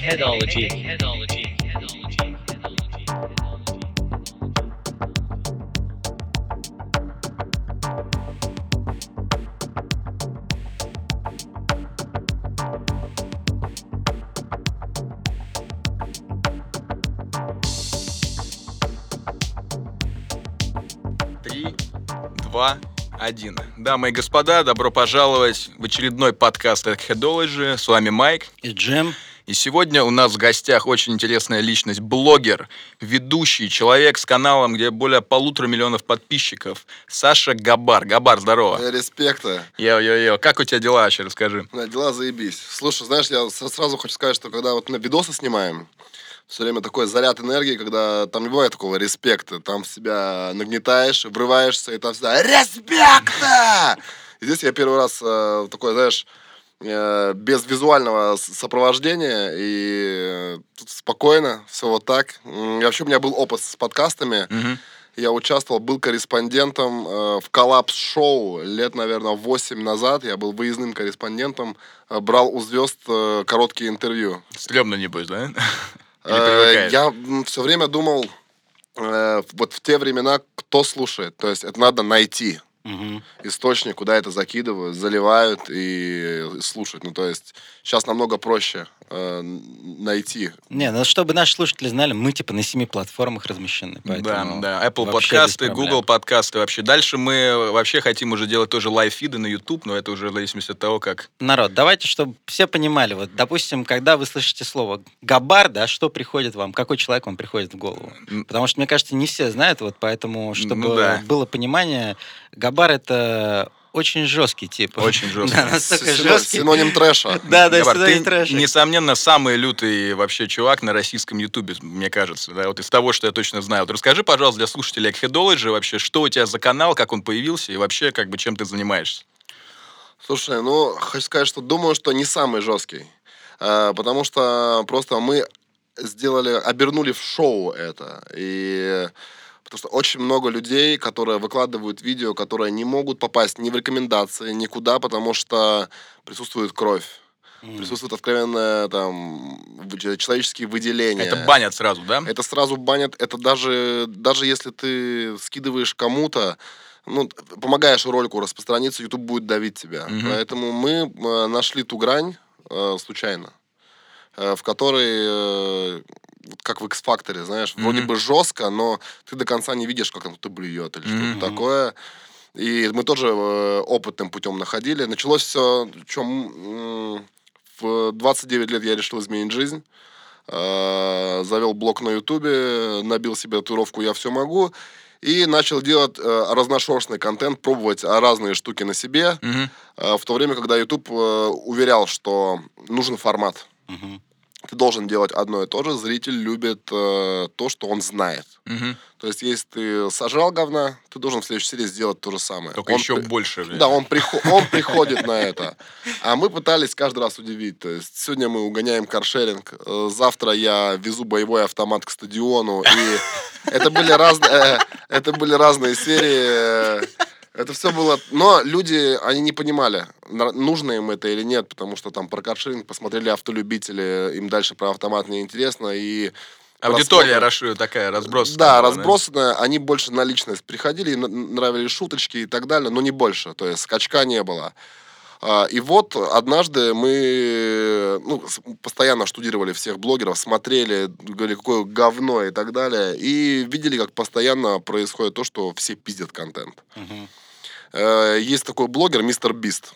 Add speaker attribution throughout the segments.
Speaker 1: Eggheadology.
Speaker 2: Три, два, один. Дамы и господа, добро пожаловать в очередной подкаст Headology. С вами Майк.
Speaker 3: И Джем.
Speaker 2: И сегодня у нас в гостях очень интересная личность, блогер, ведущий, человек с каналом, где более полутора миллионов подписчиков, Саша Габар. Габар, здорово.
Speaker 4: Э, Респекта.
Speaker 2: Йо-йо-йо, как у тебя дела вообще, расскажи.
Speaker 4: Да, дела заебись. Слушай, знаешь, я сразу хочу сказать, что когда вот на видосы снимаем, все время такой заряд энергии, когда там не бывает такого респекта. Там себя нагнетаешь, врываешься, и там всегда респекта! И здесь я первый раз э, такой, знаешь, э, без визуального сопровождения и э, тут спокойно, все вот так. И Вообще у меня был опыт с подкастами.
Speaker 2: Мгм.
Speaker 4: Я участвовал, был корреспондентом э, в коллапс-шоу лет, наверное, 8 назад. Я был выездным корреспондентом, э, брал у звезд э, короткие интервью.
Speaker 2: Стрёмно, небось, да?
Speaker 4: Э, я все время думал, э, вот в те времена, кто слушает. То есть это надо найти
Speaker 3: Мгм.
Speaker 4: источник, куда это закидывают, заливают и слушать. Ну, то есть сейчас намного проще э, найти.
Speaker 3: Не, ну чтобы наши слушатели знали, мы типа на семи платформах размещены. Поэтому
Speaker 2: Да, да. Apple подкасты. Google подкасты вообще. Дальше мы вообще хотим уже делать тоже live feed'ы на YouTube, но это уже в зависимости от того, как...
Speaker 3: Народ, давайте, чтобы все понимали, вот, допустим, когда вы слышите слово «габар», да, что приходит вам, какой человек вам приходит в голову? Потому что, мне кажется, не все знают, вот поэтому, чтобы
Speaker 2: Ну да.
Speaker 3: было понимание, габар — это очень жесткий тип.
Speaker 2: Очень жесткий.
Speaker 3: Да, настолько
Speaker 4: Сино-
Speaker 3: жесткий.
Speaker 4: Синоним трэша.
Speaker 3: Да, да,
Speaker 2: Габар, ты,
Speaker 3: трэшик.
Speaker 2: несомненно, самый лютый вообще чувак на российском ютубе, мне кажется. Да? Вот из того, что я точно знаю. Вот расскажи, пожалуйста, для слушателей Headology вообще, что у тебя за канал, как он появился и вообще, как бы, чем ты занимаешься.
Speaker 4: Слушай, ну, хочу сказать, что думаю, что не самый жесткий. Э, Потому что просто мы сделали, обернули в шоу это. И потому что очень много людей, которые выкладывают видео, которые не могут попасть ни в рекомендации, никуда, потому что присутствует кровь.
Speaker 3: М.
Speaker 4: Присутствуют откровенные там человеческие выделения.
Speaker 2: Это банят сразу, да?
Speaker 4: Это сразу банят. Это даже, даже если ты скидываешь кому-то, ну, помогаешь ролику распространиться, YouTube будет давить тебя.
Speaker 2: Мгм.
Speaker 4: Поэтому мы э, нашли ту грань э, случайно, э, в которой, э, как в X-Factor, знаешь, вроде
Speaker 2: Мгм.
Speaker 4: бы жестко, но ты до конца не видишь, как там кто-то блюет или
Speaker 2: Мгм.
Speaker 4: что-то такое. И мы тоже э, опытным путем находили. Началось все, чем в 29 лет я решил изменить жизнь. Э, завел блог на Ютубе, набил себе татуировку «Я все могу» и начал делать э, разношерстный контент, пробовать разные штуки на себе,
Speaker 2: Мгм.
Speaker 4: э, в то время, когда YouTube э, уверял, что нужен формат.
Speaker 3: Мгм.
Speaker 4: Ты должен делать одно и то же, зритель любит э, то, что он знает.
Speaker 2: Мгм.
Speaker 4: То есть, если ты сожрал говна, ты должен в следующей серии сделать то же самое.
Speaker 2: Только
Speaker 4: Он
Speaker 2: еще
Speaker 4: при-
Speaker 2: больше. блин.
Speaker 4: да, он, прихо- он приходит на это. А мы пытались каждый раз удивить. То есть сегодня мы угоняем каршеринг, э, завтра я везу боевой автомат к стадиону. И это были разные, э, это были разные серии. Это все было... Но люди, они не понимали, нужно им это или нет, потому что там про каршеринг посмотрели автолюбители, им дальше про автомат не интересно. И
Speaker 2: Аудитория расширена такая, разбросанная.
Speaker 4: да,
Speaker 2: была,
Speaker 4: разбросанная. Они больше на личность приходили, нравились шуточки и так далее, но не больше. То есть скачка не было. А, И вот однажды мы ну, постоянно штудировали всех блогеров, смотрели, говорили, какое говно и так далее, и видели, как постоянно происходит то, что все пиздят контент.
Speaker 3: Мгм.
Speaker 4: Э, Есть такой блогер, мистер Бист.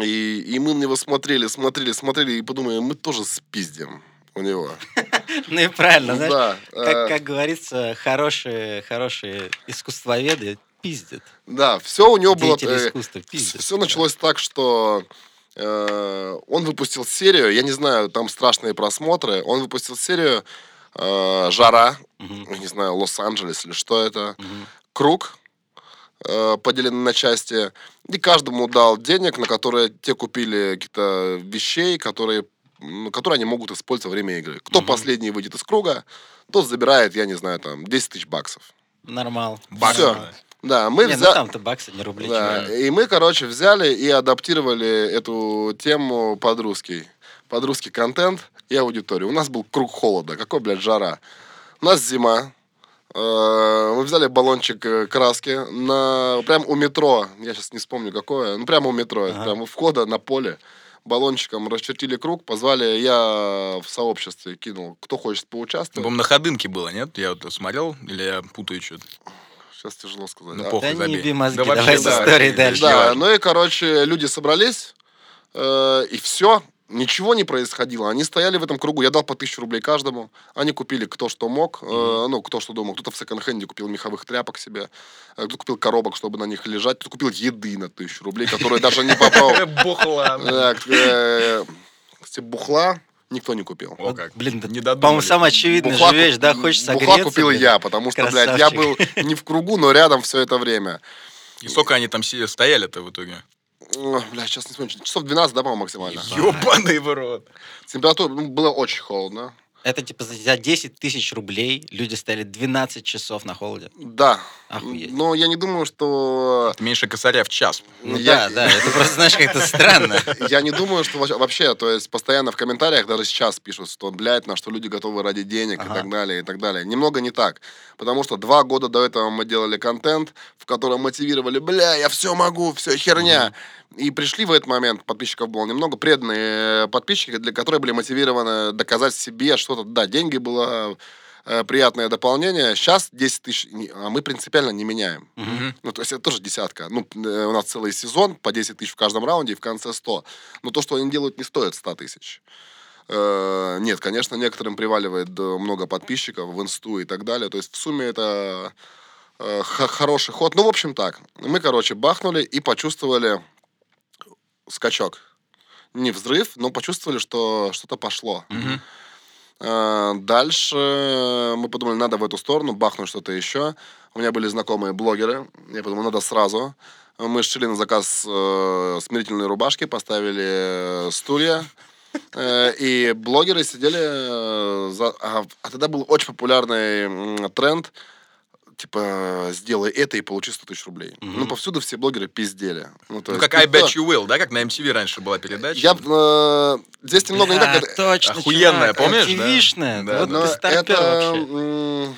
Speaker 4: И, и мы на него смотрели, смотрели, смотрели, и подумали, мы тоже спиздим у него.
Speaker 3: Ну и правильно, знаешь,
Speaker 4: Да,
Speaker 3: как,
Speaker 4: э,
Speaker 3: как говорится, хорошие, хорошие искусствоведы пиздят.
Speaker 4: Да, все у него было...
Speaker 3: Деятели
Speaker 4: э,
Speaker 3: искусства пиздят.
Speaker 4: Все началось так, что э, он выпустил серию, я не знаю, там страшные просмотры, он выпустил серию э, «Жара», не знаю, Лос-Анджелес или что это. «Круг», э, поделенный на части, и каждому дал денег, на которые те купили какие-то вещей, которые, м, которые они могут использовать во время игры. Кто
Speaker 3: Мгм.
Speaker 4: последний выйдет из круга, тот забирает, я не знаю, там, 10 тысяч баксов.
Speaker 3: Нормал.
Speaker 2: Баксы.
Speaker 3: Нормал.
Speaker 4: Да, мы
Speaker 3: Не, ну там-то баксы, не рубли.
Speaker 4: Да, и мы, короче, взяли и адаптировали эту тему под русский. Под русский контент. и аудиторию. У нас был круг холода. Какой, блядь, жара. У нас зима. Э, Мы взяли баллончик э, краски на прям у метро. Я сейчас не вспомню какое. Ну, прямо у метро.
Speaker 3: Ага.
Speaker 4: Прямо у входа на поле. Баллончиком расчертили круг, позвали, я в сообществе кинул, кто хочет поучаствовать.
Speaker 2: По-моему, на ходынке было, нет? Я вот смотрел, или я путаю что-то?
Speaker 4: Сейчас тяжело сказать.
Speaker 2: Ну,
Speaker 4: А,
Speaker 2: похуй,
Speaker 3: Да не
Speaker 2: забей.
Speaker 3: еби мозги,
Speaker 2: Да вообще,
Speaker 3: давай с
Speaker 2: да,
Speaker 3: историей
Speaker 2: не-
Speaker 3: дальше.
Speaker 2: не
Speaker 4: Да, ну и, короче, люди собрались, э, и все. Ничего не происходило. Они стояли в этом кругу. Я дал по тысячу рублей каждому. Они купили кто что мог. э, ну, кто что думал. Кто-то в секонд-хенде купил меховых тряпок себе. э, Кто-то купил коробок, чтобы на них лежать. Кто-то купил еды на тысячу рублей, которые даже не попал.
Speaker 2: Бухла.
Speaker 4: Так, э, Кстати, бухла никто не купил.
Speaker 2: О, как.
Speaker 3: Блин, да,
Speaker 2: не
Speaker 3: по-моему,
Speaker 2: додумались.
Speaker 3: самое очевидное
Speaker 4: Бухла
Speaker 3: же вещь, да, хочется
Speaker 4: Бухла
Speaker 3: согреться.
Speaker 4: купил
Speaker 3: блин.
Speaker 4: я, потому что, блядь, я был
Speaker 3: Красавчик.
Speaker 4: не в кругу, но рядом все это время.
Speaker 2: И сколько они там стояли-то в итоге?
Speaker 4: Бля, сейчас не вспомню. Часов 12, да, по-моему, максимально?
Speaker 2: Ёбаный в рот.
Speaker 4: Температура ну, было очень холодно.
Speaker 3: Это типа за за 10 тысяч рублей люди стояли 12 часов на холоде.
Speaker 4: Да.
Speaker 3: Охуеть.
Speaker 4: Но я не думаю, что...
Speaker 2: Это меньше косаря в час.
Speaker 3: Ну
Speaker 4: я,
Speaker 3: да, да, это просто, знаешь, как-то странно.
Speaker 4: Я не думаю, что вообще- то есть постоянно в комментариях даже сейчас пишут, что, блядь, на что люди готовы ради денег и
Speaker 3: Ага.
Speaker 4: так далее, и так далее. Немного не так. Потому что два года до этого мы делали контент, в котором мотивировали, бля, я все могу, все херня. И пришли в этот момент, подписчиков было немного, преданные э, подписчики, для которых были мотивированы доказать себе что-то. Да, деньги было э, приятное дополнение. Сейчас 10 тысяч, а мы принципиально не меняем.
Speaker 2: Мгм.
Speaker 4: Ну, то есть это тоже десятка. Ну, э, у нас целый сезон, по 10 тысяч в каждом раунде, и в конце 100. Но то, что они делают, не стоит 100 тысяч. Нет, конечно, некоторым приваливает много подписчиков в инсту и так далее. То есть в сумме это хороший ход. Ну, в общем так. Мы, короче, бахнули и почувствовали скачок. Не взрыв, но почувствовали, что что-то пошло. Э, Дальше мы подумали, надо в эту сторону, бахнуть что-то еще. У меня были знакомые блогеры. Я подумал, надо сразу. Мы сшили на заказ э, смирительные рубашки, поставили э, стулья. Э, И блогеры сидели... за- А а тогда был очень популярный тренд типа, сделай это и получи 100 тысяч рублей.
Speaker 3: Мгм.
Speaker 4: Ну, повсюду все блогеры пиздели. Ну, то
Speaker 2: Ну,
Speaker 4: есть
Speaker 2: как I Bet You Will, да, как на MTV раньше была передача.
Speaker 4: Я, э, здесь немного не так.
Speaker 3: Бля,
Speaker 4: это-
Speaker 3: точно,
Speaker 2: охуенная,
Speaker 3: чувак,
Speaker 2: помнишь, да?
Speaker 3: MTV-шная.
Speaker 2: Да,
Speaker 3: Вот
Speaker 2: да.
Speaker 3: Старпер
Speaker 4: это
Speaker 3: вообще.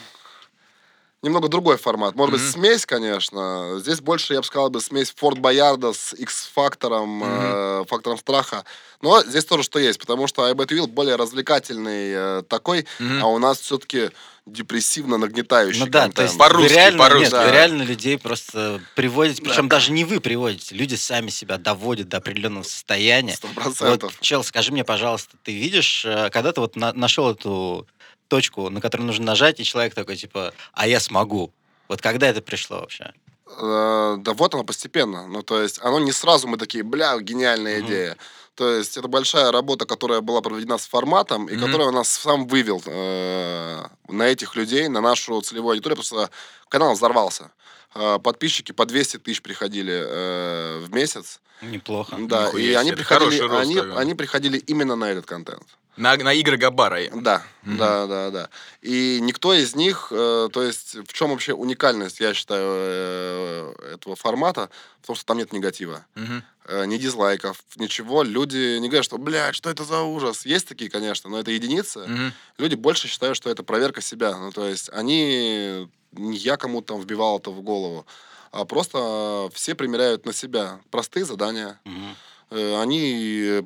Speaker 4: Немного другой формат. Может быть,
Speaker 2: Мгм.
Speaker 4: смесь, конечно. Здесь больше, я бы сказал, бы смесь Форт Боярда с X-фактором, э, фактором страха. Но здесь тоже что есть, потому что I Bet Will более развлекательный э, такой,
Speaker 2: Мгм.
Speaker 4: а у нас все-таки депрессивно нагнетающий
Speaker 3: Ну да, то
Speaker 4: контент.
Speaker 3: есть
Speaker 2: По-русски,
Speaker 3: реально,
Speaker 2: по-русски,
Speaker 3: нет,
Speaker 4: да.
Speaker 3: вы реально людей просто приводите, причем даже не вы приводите, люди сами себя доводят до определенного состояния.
Speaker 4: Сто
Speaker 3: Вот,
Speaker 4: процентов.
Speaker 3: чел, скажи мне, пожалуйста, ты видишь, э, когда ты вот на- нашел эту точку, на которую нужно нажать, и человек такой, типа, а я смогу. Вот когда это пришло вообще?
Speaker 4: Э, Да вот оно постепенно. Ну, то есть, оно не сразу мы такие, бля, гениальная
Speaker 3: Мгм.
Speaker 4: идея. То есть, это большая работа, которая была проведена с форматом, и
Speaker 2: Мгм.
Speaker 4: которая нас сам вывел э, на этих людей, на нашу целевую аудиторию, потому что канал взорвался. Э, подписчики по 200 тысяч приходили э, в месяц.
Speaker 3: Неплохо.
Speaker 4: Да,
Speaker 2: Нихуя
Speaker 4: и
Speaker 2: себе,
Speaker 4: они приходили,
Speaker 2: рост,
Speaker 4: они,
Speaker 2: наверное.
Speaker 4: они приходили именно на этот контент.
Speaker 2: На, на игры Габара.
Speaker 4: Да,
Speaker 2: Мгм.
Speaker 4: да, да, да. И никто из них, э, то есть в чем вообще уникальность, я считаю, э, этого формата, в том, что там нет негатива. Э, ни дизлайков, ничего. Люди не говорят, что, блядь, что это за ужас. Есть такие, конечно, но это единицы.
Speaker 2: Мгм.
Speaker 4: Люди больше считают, что это проверка себя. Ну, то есть они... Не я кому-то там вбивал это в голову, а просто все примеряют на себя простые задания. Э, Они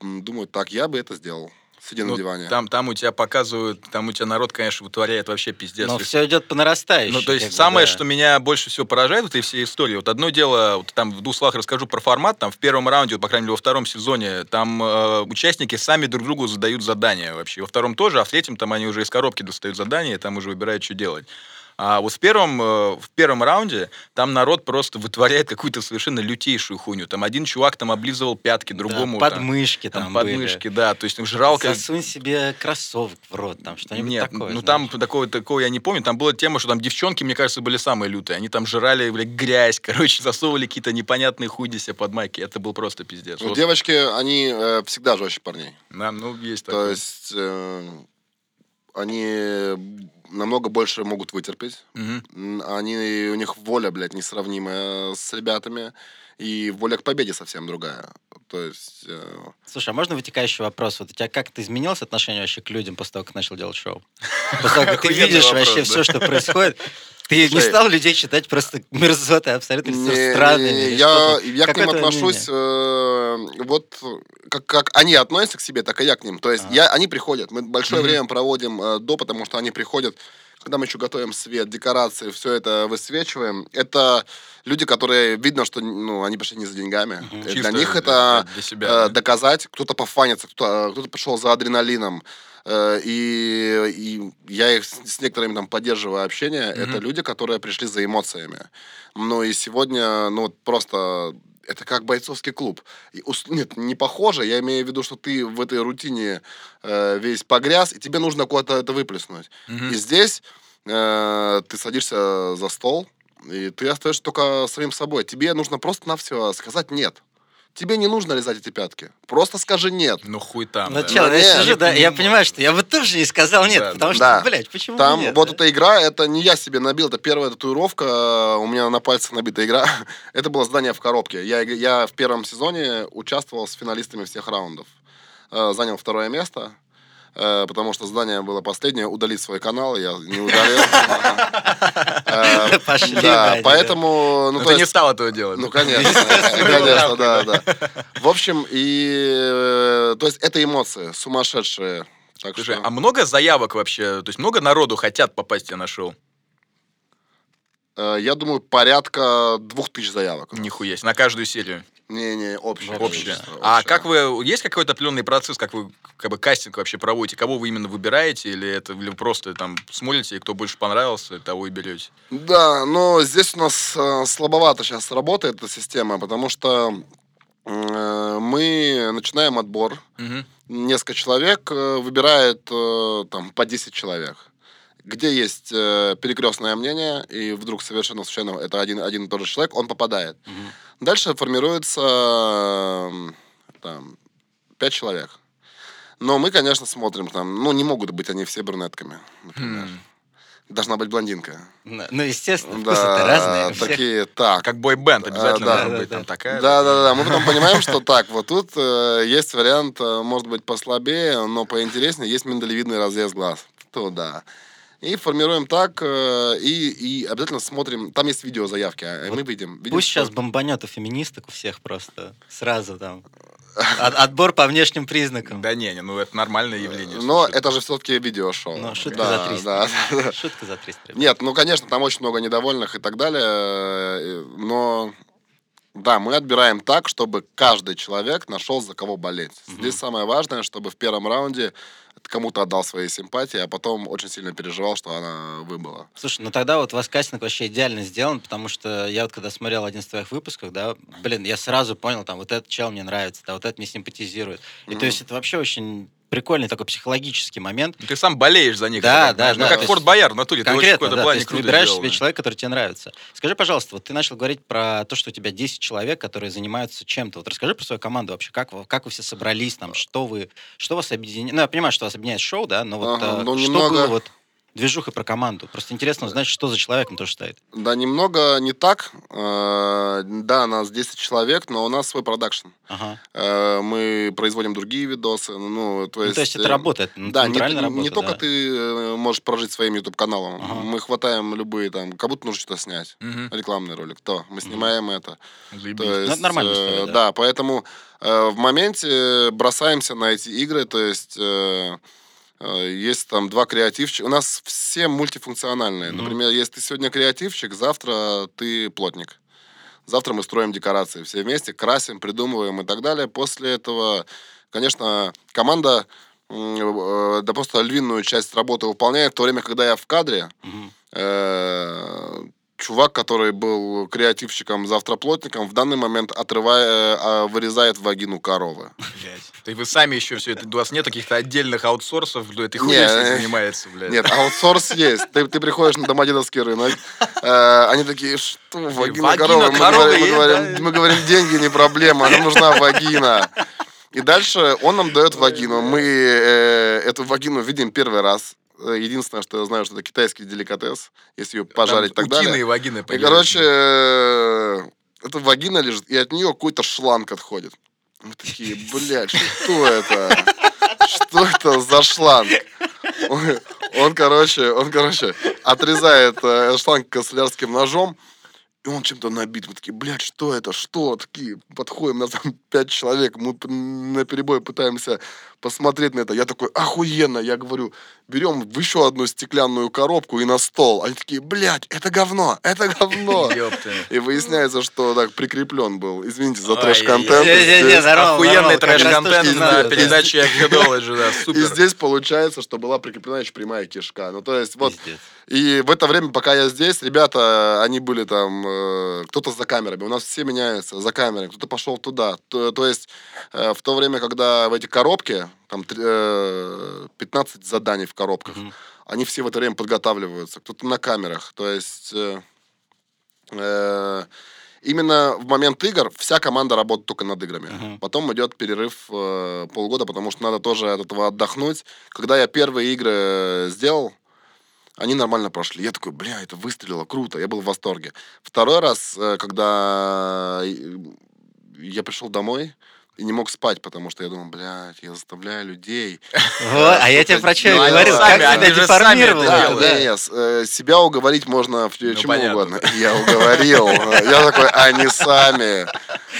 Speaker 4: думают, так, я бы это сделал, сидя
Speaker 2: Ну,
Speaker 4: на диване.
Speaker 2: Там, там у тебя показывают, там у тебя народ, конечно, вытворяет вообще пиздец.
Speaker 3: Но все идет по нарастающей.
Speaker 2: Ну, то есть, самое,
Speaker 3: да.
Speaker 2: что меня больше всего поражает в этой всей истории, вот одно дело, вот там в двух словах расскажу про формат, там в первом раунде, вот, по крайней мере, во втором сезоне, там э, участники сами друг другу задают задания вообще. Во втором тоже, а в третьем там они уже из коробки достают задания, и там уже выбирают, что делать. А вот в первом, э, в первом раунде там народ просто вытворяет какую-то совершенно лютейшую хуйню. Там один чувак там облизывал пятки
Speaker 3: Да,
Speaker 2: другому. там-
Speaker 3: подмышки
Speaker 2: там,
Speaker 3: там, были.
Speaker 2: подмышки, да. То есть там жрал как...
Speaker 3: Засунь себе кроссовок в рот, там что-нибудь
Speaker 2: Нет,
Speaker 3: такое.
Speaker 2: ну
Speaker 3: знаешь.
Speaker 2: там такого, такого я не помню. Там была тема, что там девчонки, мне кажется, были самые лютые. Они там жрали, блядь, грязь, короче, засовывали какие-то непонятные худи себе под майки. Это был просто пиздец.
Speaker 4: Ну,
Speaker 2: Вот,
Speaker 4: девочки, они э, всегда жестче парней.
Speaker 2: да, ну, есть
Speaker 4: То
Speaker 2: такое.
Speaker 4: есть э, они намного больше могут вытерпеть. М, Они, у них воля, блядь, несравнимая с ребятами. И воля к победе совсем другая. То есть... э,
Speaker 3: Слушай, а можно вытекающий вопрос? Вот у тебя как-то изменилось отношение вообще к людям после того, как начал делать шоу? После того, как ты видишь вообще все, что происходит, ты не стал людей считать просто мерзоты, абсолютно
Speaker 4: Не,
Speaker 3: странными?
Speaker 4: не, я, я к ним отношусь? Э, вот как, как они относятся к себе, так и я к ним. То есть
Speaker 3: Ага.
Speaker 4: я, они приходят. Мы большое
Speaker 2: Мгм.
Speaker 4: время проводим э, до, потому что они приходят, когда мы еще готовим свет, декорации, все это высвечиваем. Это люди, которые видно, что ну, они пришли не за деньгами. Э, Для них
Speaker 2: для-
Speaker 4: это
Speaker 2: для себя.
Speaker 4: э,
Speaker 2: да.
Speaker 4: доказать, кто-то пофанится, кто-то, кто пришел за адреналином. Э, И, и я их с, некоторыми там поддерживаю общение.
Speaker 2: Мгм.
Speaker 4: Это люди, которые пришли за эмоциями. Ну и сегодня, ну вот просто это как бойцовский клуб. И Нет, не похоже. Я имею в виду, что ты в этой рутине э, весь погряз, и тебе нужно куда-то это выплеснуть.
Speaker 2: Мгм.
Speaker 4: И здесь э, ты садишься за стол, и ты остаешься только своим собой. Тебе нужно просто на все сказать нет. Тебе не нужно лизать эти пятки. Просто скажи нет.
Speaker 2: Ну хуй там.
Speaker 3: Ну,
Speaker 2: да.
Speaker 3: чел,
Speaker 4: Ну,
Speaker 3: я
Speaker 4: нет,
Speaker 3: сижу, да, я
Speaker 2: понимаю.
Speaker 3: что я бы тоже не сказал нет,
Speaker 2: Да,
Speaker 3: потому что,
Speaker 4: да.
Speaker 3: блядь, почему
Speaker 4: Там
Speaker 3: нет,
Speaker 4: вот
Speaker 3: да?
Speaker 4: эта игра, это не я себе набил, это первая татуировка, э, у меня на пальце набита игра. это было здание в коробке. Я, я в первом сезоне участвовал с финалистами всех раундов. Э, Занял второе место, потому что здание было последнее. Удалить свой канал, я не удалил. Э,
Speaker 3: Пошли,
Speaker 4: Да, поэтому... ну, то
Speaker 2: ты не стал этого делать.
Speaker 4: ну, конечно, конечно, да, да. В общем, и... э, То есть, это эмоции сумасшедшие. Так
Speaker 2: Слушай,
Speaker 4: что...
Speaker 2: а много заявок вообще? То есть много народу хотят попасть тебе на шоу?
Speaker 4: Э, Я думаю, порядка двух тысяч заявок.
Speaker 2: Нихуя себе, на каждую серию.
Speaker 4: Не-не, общее.
Speaker 2: Общее.
Speaker 4: количество,
Speaker 2: А
Speaker 4: общее.
Speaker 2: как вы, есть какой-то определенный процесс, как вы как бы кастинг вообще проводите? Кого вы именно выбираете? Или это или вы просто там смотрите, и кто больше понравился, того и берете?
Speaker 4: Да, но здесь у нас э, слабовато сейчас работает эта система, потому что э, мы начинаем отбор.
Speaker 2: Мгм.
Speaker 4: Несколько человек э, выбирает э, там по 10 человек. Где есть э, перекрестное мнение, и вдруг совершенно случайно это один, один и тот же человек, он попадает.
Speaker 3: Мгм.
Speaker 4: Дальше формируется там, 5 человек. Но мы, конечно, смотрим там, ну, не могут быть они все брюнетками, например.
Speaker 2: Хм.
Speaker 4: Должна быть блондинка.
Speaker 3: Ну, ну, естественно, вкусы-то разные.
Speaker 4: такие, так.
Speaker 2: Как бойбенд обязательно
Speaker 4: да,
Speaker 2: должна
Speaker 3: да,
Speaker 2: быть
Speaker 3: да.
Speaker 2: там такая.
Speaker 4: Да, да, да. Мы потом понимаем, что так, вот тут э, есть вариант, э, может быть, послабее, но поинтереснее, есть миндалевидный разрез глаз. Туда. И формируем так, э, и, и обязательно смотрим. Там есть видеозаявки, а мы видим. видим,
Speaker 3: Пусть
Speaker 4: что-
Speaker 3: сейчас бомбанет у феминисток у всех просто сразу там. От- отбор по внешним признакам.
Speaker 2: Да не, не, ну это нормальное явление.
Speaker 4: Но это же все-таки видеошоу.
Speaker 3: Ну, шутка
Speaker 4: Да,
Speaker 3: за 300.
Speaker 4: да, да.
Speaker 3: Шутка за 300. ребят.
Speaker 4: Нет, ну, конечно, там очень много недовольных и так далее, э, но да, мы отбираем так, чтобы каждый человек нашел за кого болеть. Здесь самое важное, чтобы в первом раунде кому-то отдал свои симпатии, а потом очень сильно переживал, что она выбыла.
Speaker 3: Слушай, ну тогда вот у вас кастинг вообще идеально сделан, потому что я вот когда смотрел один из твоих выпусков, да, блин, я сразу понял, там, вот этот чел мне нравится, да, вот этот мне симпатизирует. И то
Speaker 4: Мгм.
Speaker 3: есть это вообще очень прикольный такой психологический момент.
Speaker 2: Ты сам болеешь за них.
Speaker 3: Да, да,
Speaker 2: знаешь.
Speaker 3: да,
Speaker 2: Ну,
Speaker 3: то
Speaker 2: как Форт Бояр в натуре. Ты очень в
Speaker 3: Конкретно, да, то
Speaker 2: плане
Speaker 3: есть ты выбираешь
Speaker 2: сделал,
Speaker 3: себе человека, который тебе нравится. Скажи, пожалуйста, вот ты начал говорить про то, что у тебя 10 человек, которые занимаются чем-то. Вот расскажи про свою команду вообще, как вы, как вы все собрались, там, что вы, что вас объединяет. Ну, я понимаю, что вас объединяет шоу, да, но вот
Speaker 4: Ага,
Speaker 3: э,
Speaker 4: ну,
Speaker 3: что
Speaker 4: немного-
Speaker 3: было вот движуха про команду? Просто интересно узнать, что за человек на то стоит.
Speaker 4: Да, немного не так. Э, Да, нас 10 человек, но у нас свой продакшн.
Speaker 3: Ага.
Speaker 4: Э, Мы производим другие видосы. Ну, то
Speaker 3: Ну,
Speaker 4: есть,
Speaker 3: то есть это
Speaker 4: э,
Speaker 3: работает,
Speaker 4: Да, не,
Speaker 3: работа,
Speaker 4: не только
Speaker 3: да.
Speaker 4: ты можешь прожить своим YouTube-каналом.
Speaker 3: Ага.
Speaker 4: Мы хватаем любые там, как будто нужно что-то снять.
Speaker 2: Мгм.
Speaker 4: Рекламный ролик. То, мы снимаем это.
Speaker 2: Заебись.
Speaker 4: То есть,
Speaker 3: это нормальная
Speaker 4: э,
Speaker 3: история, да.
Speaker 4: да. поэтому э, в моменте бросаемся на эти игры, то есть есть там два креативчика. У нас все мультифункциональные.
Speaker 3: Мгм.
Speaker 4: Например, если ты сегодня креативчик, завтра ты плотник. Завтра мы строим декорации все вместе, красим, придумываем и так далее. После этого, конечно, команда э, да просто львиную часть работы выполняет, в то время, когда я в кадре,
Speaker 3: Мгм.
Speaker 4: Э, чувак, который был креативщиком, завтра плотником, в данный момент отрывая, а, вырезает вагину коровы.
Speaker 2: Блядь. Ты вы сами еще все это, у вас нет каких-то отдельных аутсорсов, кто этой
Speaker 4: Не,
Speaker 2: хуйней
Speaker 4: э,
Speaker 2: занимается, блядь.
Speaker 4: Нет, аутсорс есть. Ты, ты приходишь на домодедовский рынок, э, они такие, что, вагина,
Speaker 2: Вагина
Speaker 4: коровы? Мы
Speaker 2: коровы
Speaker 4: говорим, мы, говорим,
Speaker 2: да?
Speaker 4: мы говорим, деньги не проблема, нам нужна вагина. И дальше он нам дает вагину. Мы э, эту вагину видим первый раз. Э, Единственное, что я знаю, что это китайский деликатес, если ее пожарить и так
Speaker 2: утиные
Speaker 4: далее.
Speaker 2: вагины.
Speaker 4: И, короче, э, эта вагина лежит, и от нее какой-то шланг отходит. Мы такие, блядь, что это? Что это за шланг? Он, он, короче, он, короче, отрезает э, шланг канцелярским ножом, и он чем-то набит. Мы такие, блядь, что это? Что? Такие, подходим, нас там пять человек, мы на перебой пытаемся посмотреть на это. Я такой, охуенно, я говорю, берем в еще одну стеклянную коробку и на стол. Они такие, блядь, это говно, это говно. И выясняется, что так прикреплен был. Извините за трэш-контент.
Speaker 2: Охуенный трэш-контент на передаче Archaeology, да,
Speaker 4: И
Speaker 2: супер.
Speaker 4: здесь получается, что была прикреплена еще прямая кишка. Ну, то есть, вот. И в это время, пока я здесь, ребята, они были там, э, кто-то за камерами. У нас все меняются за камерами. Кто-то пошел туда. То, то есть, э, в то время, когда в эти коробки, там три- э, 15 заданий в коробках,
Speaker 3: Мгм.
Speaker 4: они все в это время подготавливаются. Кто-то на камерах. То есть... э, э, Именно в момент игр вся команда работает только над играми.
Speaker 3: Мгм.
Speaker 4: Потом идет перерыв э, полгода, потому что надо тоже от этого отдохнуть. Когда я первые игры э, сделал, они нормально прошли. Я такой, бля, это выстрелило, круто. Я был в восторге. Второй раз, когда я пришел домой и не мог спать, потому что я думал, блядь, я заставляю людей
Speaker 3: Вот, а я тебе про что
Speaker 4: Ну,
Speaker 2: сами,
Speaker 3: как тебя деформировало. да.
Speaker 4: с- э, себя уговорить можно в
Speaker 2: Ну,
Speaker 4: чему
Speaker 2: понятно.
Speaker 4: угодно. Я уговорил. Я такой, они сами.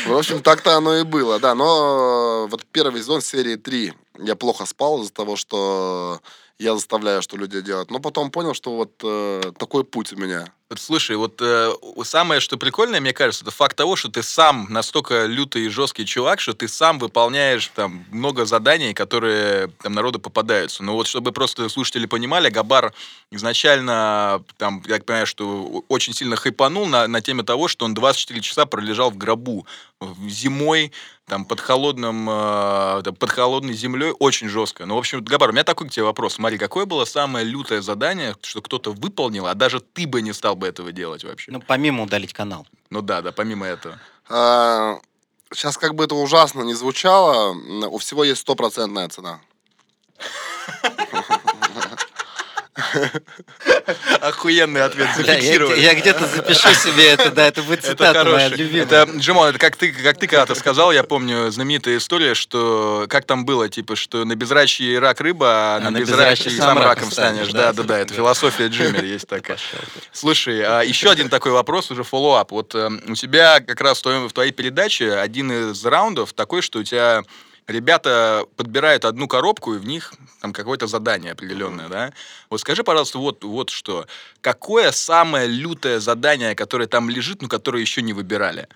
Speaker 4: В общем, так-то оно и было, да. Но вот первый сезон серии 3 я плохо спал из-за того, что я заставляю, что люди делают. Но потом понял, что вот э, такой путь у меня.
Speaker 2: Слушай, вот э, самое, что прикольное, мне кажется, это факт того, что ты сам настолько лютый и жесткий чувак, что ты сам выполняешь там много заданий, которые там народу попадаются. Но вот чтобы просто слушатели понимали, Габар изначально, там, я понимаю, что очень сильно хайпанул на, на теме того, что он 24 часа пролежал в гробу зимой, там, под холодным, э, под холодной землей, очень жестко. Ну, в общем, Габар, у меня такой к тебе вопрос. Смотри, какое было самое лютое задание, что кто-то выполнил, а даже ты бы не стал бы этого делать вообще?
Speaker 3: Ну, помимо удалить канал.
Speaker 2: Ну да, да, помимо этого.
Speaker 4: Сейчас как бы это ужасно не звучало, у всего есть стопроцентная цена.
Speaker 2: Охуенный ответ,
Speaker 3: я, где-то запишу себе это, да, это будет
Speaker 2: Это
Speaker 3: цитата моя
Speaker 2: хороший.
Speaker 3: любимая.
Speaker 2: Это, Джимон, это как ты, как ты когда-то сказал, я помню, знаменитая история, что как там было, типа, что на безрачье рак рыба, а на,
Speaker 3: на
Speaker 2: безрачье сам раком станешь. Да, да, да, это философия Джиммера есть такая. Слушай, а еще один такой вопрос, уже follow-up. Вот э, у тебя как раз в твоей передаче один из раундов такой, что у тебя ребята подбирают одну коробку, и в них там какое-то задание определенное, да? Вот скажи, пожалуйста, вот, вот что. Какое самое лютое задание, которое там лежит, но которое еще не выбирали?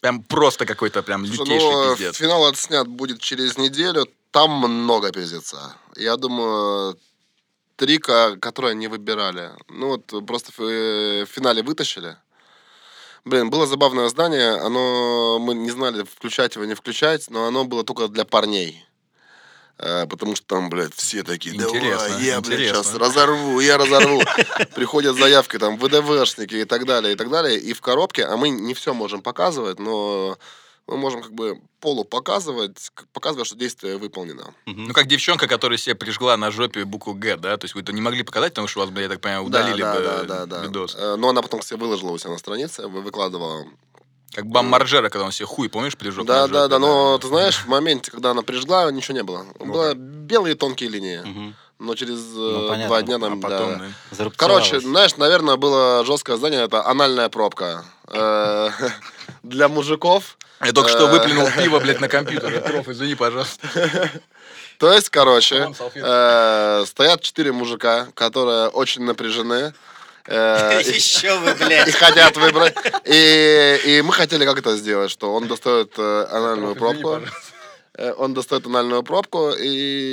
Speaker 2: Прям просто какой-то прям лютейший
Speaker 4: ну,
Speaker 2: пиздец.
Speaker 4: финал отснят будет через неделю. Там много пиздеца. Я думаю, три, ко- которые не выбирали. Ну, вот просто э, в финале вытащили. Блин, было забавное здание. Оно, мы не знали, включать его, не включать, но оно было только для парней. Э, Потому что там, блядь, все такие, давай,
Speaker 2: Интересно,
Speaker 4: я, блядь,
Speaker 2: интересно.
Speaker 4: сейчас разорву, я разорву. Приходят заявки, там, ВДВшники и так далее, и так далее. И в коробке, а мы не все можем показывать, но мы можем как бы полу показывать, показывая, что действие выполнено.
Speaker 2: Ну, как девчонка, которая себе прижгла на жопе букву Г, да? То есть вы это не могли показать, потому что у вас, я так понимаю, удалили
Speaker 4: да,
Speaker 2: бы
Speaker 4: да, да, да.
Speaker 2: видос.
Speaker 4: Э, Но она потом себе выложила у себя на странице, вы- выкладывала.
Speaker 2: Как Бам Маржера, когда он себе хуй, помнишь, прижег
Speaker 4: Да, да, да, но ты знаешь, в моменте, когда она прижгла, ничего не было.
Speaker 2: Ну
Speaker 4: Было белые тонкие линии. Но через э,
Speaker 3: Ну, понятно.
Speaker 4: два дня
Speaker 2: А
Speaker 4: нам...
Speaker 2: потом,
Speaker 4: да.
Speaker 2: да.
Speaker 4: Короче, знаешь, наверное, было жесткое здание, это анальная пробка. Э, Для мужиков.
Speaker 2: Я только что
Speaker 4: Э,
Speaker 2: выплюнул пиво, блядь, на компьютер. Проф, извини, пожалуйста.
Speaker 4: То есть, короче, э, стоят четыре мужика, которые очень напряжены. э, и-
Speaker 3: Еще вы,
Speaker 4: и
Speaker 3: блядь.
Speaker 4: хотят выбрать. И, и мы хотели как это сделать, что он достает анальную пробку. Он достает анальную пробку, и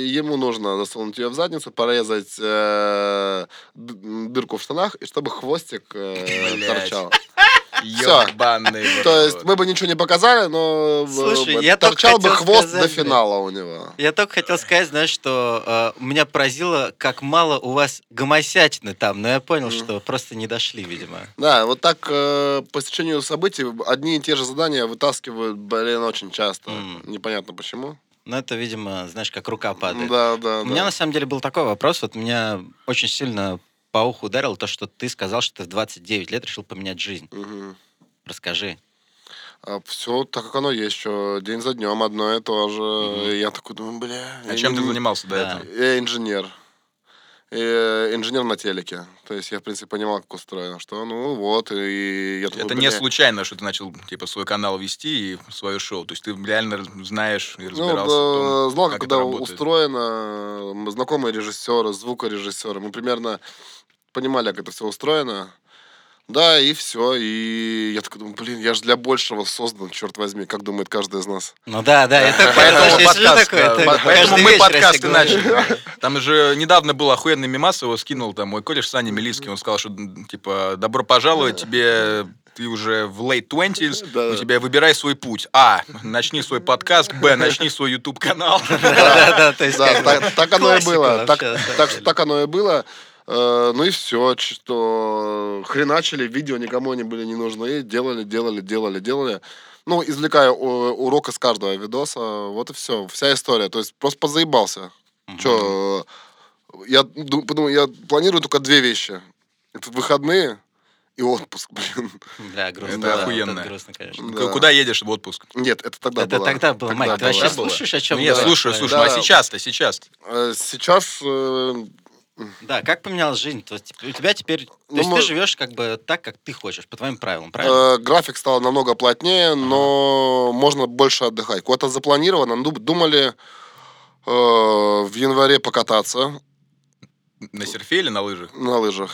Speaker 4: ему нужно засунуть ее в задницу, порезать э, дырку в штанах, и чтобы хвостик э, торчал. Всё.
Speaker 2: Ёбаный в
Speaker 4: То есть мы бы ничего не показали, но
Speaker 3: Слушай,
Speaker 4: э,
Speaker 3: я
Speaker 4: торчал бы хвост
Speaker 3: сказать,
Speaker 4: до финала у него.
Speaker 3: Я только хотел сказать, знаешь, что э, меня поразило, как мало у вас гомосятины там, но я понял, что просто не дошли, видимо.
Speaker 4: Да, вот так э, по стечению событий одни и те же задания вытаскивают, блин, очень часто. Непонятно почему.
Speaker 3: Ну, это, видимо, знаешь, как рука падает.
Speaker 4: Да, да,
Speaker 3: У меня, на самом деле, был такой вопрос. Вот меня очень сильно по уху ударило то, что ты сказал, что ты в 29 лет решил поменять жизнь.
Speaker 4: Мгм.
Speaker 3: Расскажи.
Speaker 4: А все так, как оно есть, что день за днем одно и то же.
Speaker 3: Мгм.
Speaker 4: И Я такой думаю, бля...
Speaker 2: А чем ты
Speaker 4: не-
Speaker 2: занимался до
Speaker 3: Да.
Speaker 2: этого?
Speaker 4: Я инженер. И, инженер на телеке. То есть я, в принципе, понимал, как устроено. Что, ну вот, и я такой,
Speaker 2: Это не
Speaker 4: бля,
Speaker 2: случайно, что ты начал типа свой канал вести и свое шоу. То есть ты реально знаешь и
Speaker 4: Ну,
Speaker 2: разбирался в
Speaker 4: да,
Speaker 2: том,
Speaker 4: знал,
Speaker 2: как
Speaker 4: как
Speaker 2: это
Speaker 4: когда
Speaker 2: работает.
Speaker 4: устроено, мы знакомые режиссеры, звукорежиссеры, мы примерно понимали, как это все устроено. Да, и все. И я такой думаю, блин, я же для большего создан, черт возьми, как думает каждый из нас.
Speaker 3: Ну да, да, это
Speaker 2: Поэтому подкаст, да, поэтому мы
Speaker 3: вечер
Speaker 2: подкаст
Speaker 3: я
Speaker 2: и
Speaker 3: себе говорю.
Speaker 2: начали. Там же недавно был охуенный мимас, его скинул там мой кореш Саня Милицкий, он сказал, что типа добро пожаловать, тебе ты уже в late 20s,
Speaker 4: Да.
Speaker 2: у тебя выбирай свой путь. А, начни свой подкаст, Б, начни свой YouTube канал.
Speaker 4: Да,
Speaker 3: как бы
Speaker 4: так, оно и было. Так оно и было. Э, Ну и все, что хреначили, видео никому они были не нужны, делали, делали, делали, делали. Ну, извлекая урок из каждого видоса, вот и все, вся история. То есть просто позаебался. Че, я ду- подумал, я планирую только две вещи. Это выходные и отпуск, блин.
Speaker 3: Бля, грустно.
Speaker 2: Это
Speaker 3: да,
Speaker 2: охуенно.
Speaker 3: это грустно, конечно.
Speaker 4: Да.
Speaker 2: Куда едешь в отпуск?
Speaker 4: Нет, это тогда
Speaker 3: Это
Speaker 4: было.
Speaker 3: тогда было, Майк, ты вообще
Speaker 2: было.
Speaker 3: слушаешь, о чем
Speaker 2: Нет,
Speaker 3: говорят?
Speaker 2: слушаю, слушаю.
Speaker 4: Да.
Speaker 2: Ну а сейчас-то, сейчас
Speaker 4: Э, Сейчас э,
Speaker 3: Да, как поменялась жизнь? То есть у тебя теперь... То
Speaker 4: Ну,
Speaker 3: есть
Speaker 4: мы-
Speaker 3: ты живешь как бы так, как ты хочешь, по твоим правилам, правильно?
Speaker 4: Э, график стал намного плотнее, но можно больше отдыхать. Куда-то запланировано. Ну, Думали э, в январе покататься
Speaker 2: на серфе или на лыжах?
Speaker 4: на лыжах.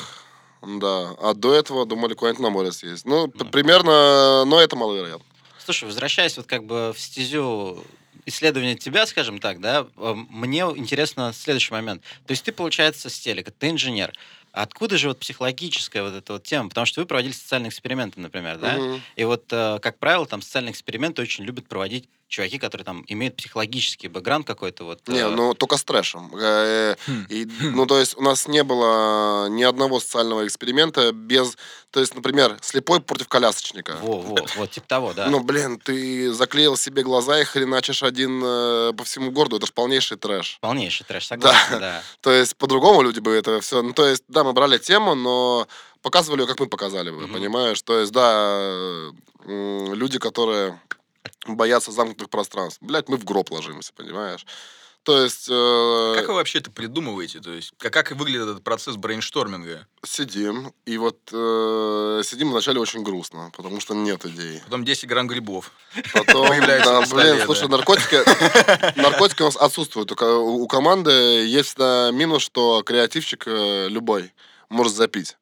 Speaker 4: Да. А до этого думали куда-нибудь на море съездить. Ну, п- примерно, но это маловероятно.
Speaker 3: Слушай, возвращаясь вот как бы в стезю исследования тебя, скажем так, да, э, мне интересно следующий момент. То есть ты, получается, с телека, ты инженер. Откуда же вот психологическая вот эта вот тема? Потому что вы проводили социальные эксперименты, например, да?
Speaker 4: Мгм.
Speaker 3: И вот, э, как правило, там социальные эксперименты очень любят проводить чуваки, которые там имеют психологический бэкграунд какой-то вот.
Speaker 4: Не,
Speaker 3: э,
Speaker 4: ну только с трэшем. Э,
Speaker 2: Хм.
Speaker 4: и, ну, то есть у нас не было ни одного социального эксперимента без... То есть, например, слепой против колясочника.
Speaker 3: Во, во, вот, типа того, да.
Speaker 4: Ну, блин, ты заклеил себе глаза и хреначишь один э, по всему городу. Это же полнейший трэш.
Speaker 3: Полнейший трэш, согласен, да.
Speaker 4: То есть, по-другому люди бы это все... Ну, то есть, да, мы брали тему, но показывали ее, как мы показали бы,
Speaker 3: Мгм.
Speaker 4: понимаешь? То есть, да, э, люди, которые боятся замкнутых пространств. Блядь, мы в гроб ложимся, понимаешь? То есть, э,
Speaker 2: Как вы вообще это придумываете? То есть, как, как выглядит этот процесс brainstorming'а?
Speaker 4: сидим, и вот э, сидим вначале очень грустно, потому что нет идей.
Speaker 2: Потом 10 грамм грибов.
Speaker 4: Потом, да, блин, слушай, наркотики, наркотики у нас отсутствуют. Только у, команды есть всегда минус, что креативщик э, любой может запить.